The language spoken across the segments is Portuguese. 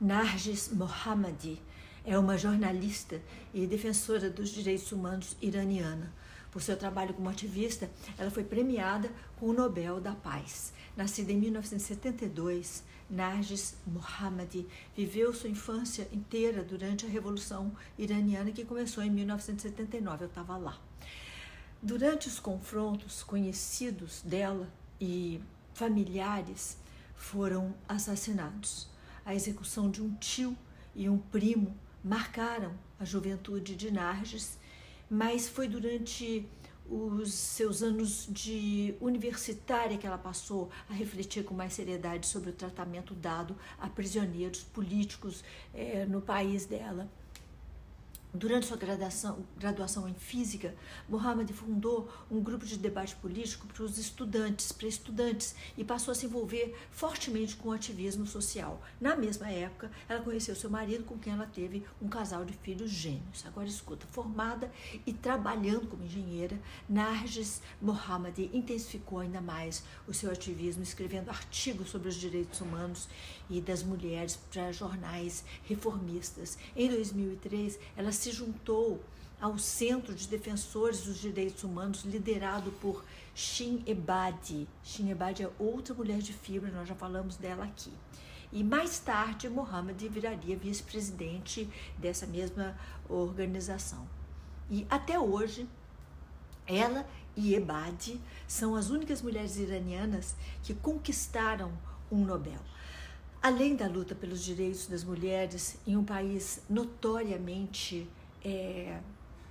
Narges Mohammadi é uma jornalista e defensora dos direitos humanos iraniana. Por seu trabalho como ativista, ela foi premiada com o Nobel da Paz. Nascida em 1972, Narges Mohammadi viveu sua infância inteira durante a Revolução Iraniana que começou em 1979. Eu estava lá. Durante os confrontos, conhecidos dela e familiares foram assassinados. A execução de um tio e um primo marcaram a juventude de Narges, mas foi durante os seus anos de universitária que ela passou a refletir com mais seriedade sobre o tratamento dado a prisioneiros políticos é, no país dela. Durante sua graduação, graduação em física, Mohamed fundou um grupo de debate político para os estudantes, para estudantes, e passou a se envolver fortemente com o ativismo social. Na mesma época, ela conheceu seu marido, com quem ela teve um casal de filhos gêmeos. Agora escuta, formada e trabalhando como engenheira, Narges Mohamed intensificou ainda mais o seu ativismo, escrevendo artigos sobre os direitos humanos e das mulheres para jornais reformistas. Em 2003, ela se juntou ao Centro de Defensores dos Direitos Humanos, liderado por Shin Ebadi. Shin Ebadi é outra mulher de fibra, nós já falamos dela aqui. E mais tarde, Mohamed viraria vice-presidente dessa mesma organização. E até hoje, ela e Ebadi são as únicas mulheres iranianas que conquistaram um Nobel. Além da luta pelos direitos das mulheres em um país notoriamente é,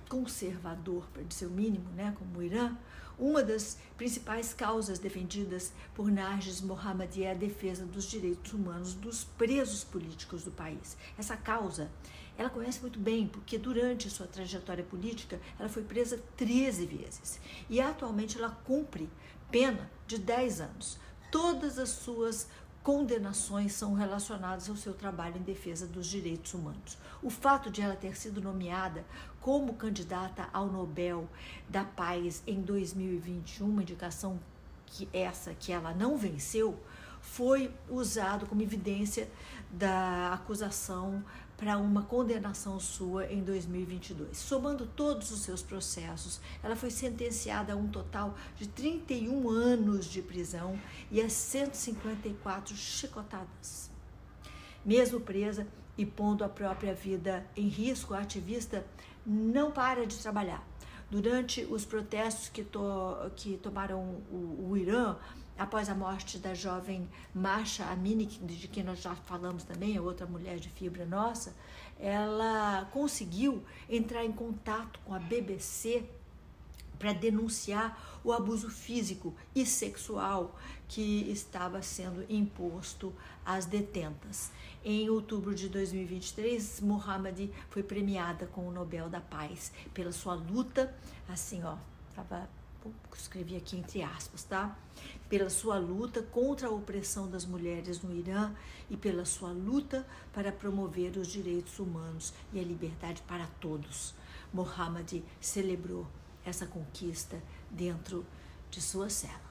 conservador, para dizer o mínimo, né, como o Irã, uma das principais causas defendidas por Narges Mohammadi é a defesa dos direitos humanos dos presos políticos do país. Essa causa ela conhece muito bem, porque durante sua trajetória política ela foi presa 13 vezes e atualmente ela cumpre pena de 10 anos. Todas as suas condenações são relacionadas ao seu trabalho em defesa dos direitos humanos. O fato de ela ter sido nomeada como candidata ao Nobel da Paz em 2021, uma indicação que essa que ela não venceu, foi usado como evidência da acusação para uma condenação sua em 2022. Somando todos os seus processos, ela foi sentenciada a um total de 31 anos de prisão e a 154 chicotadas. Mesmo presa e pondo a própria vida em risco, a ativista não para de trabalhar. Durante os protestos que, to, que tomaram o, o Irã, após a morte da jovem Masha Amini, de quem nós já falamos também, a outra mulher de fibra nossa, ela conseguiu entrar em contato com a BBC para denunciar o abuso físico e sexual que estava sendo imposto às detentas. Em outubro de 2023, Mohamed foi premiada com o Nobel da Paz pela sua luta, assim, ó, tava escrevi aqui entre aspas, tá? Pela sua luta contra a opressão das mulheres no Irã e pela sua luta para promover os direitos humanos e a liberdade para todos. Mohammad celebrou essa conquista dentro de sua cela.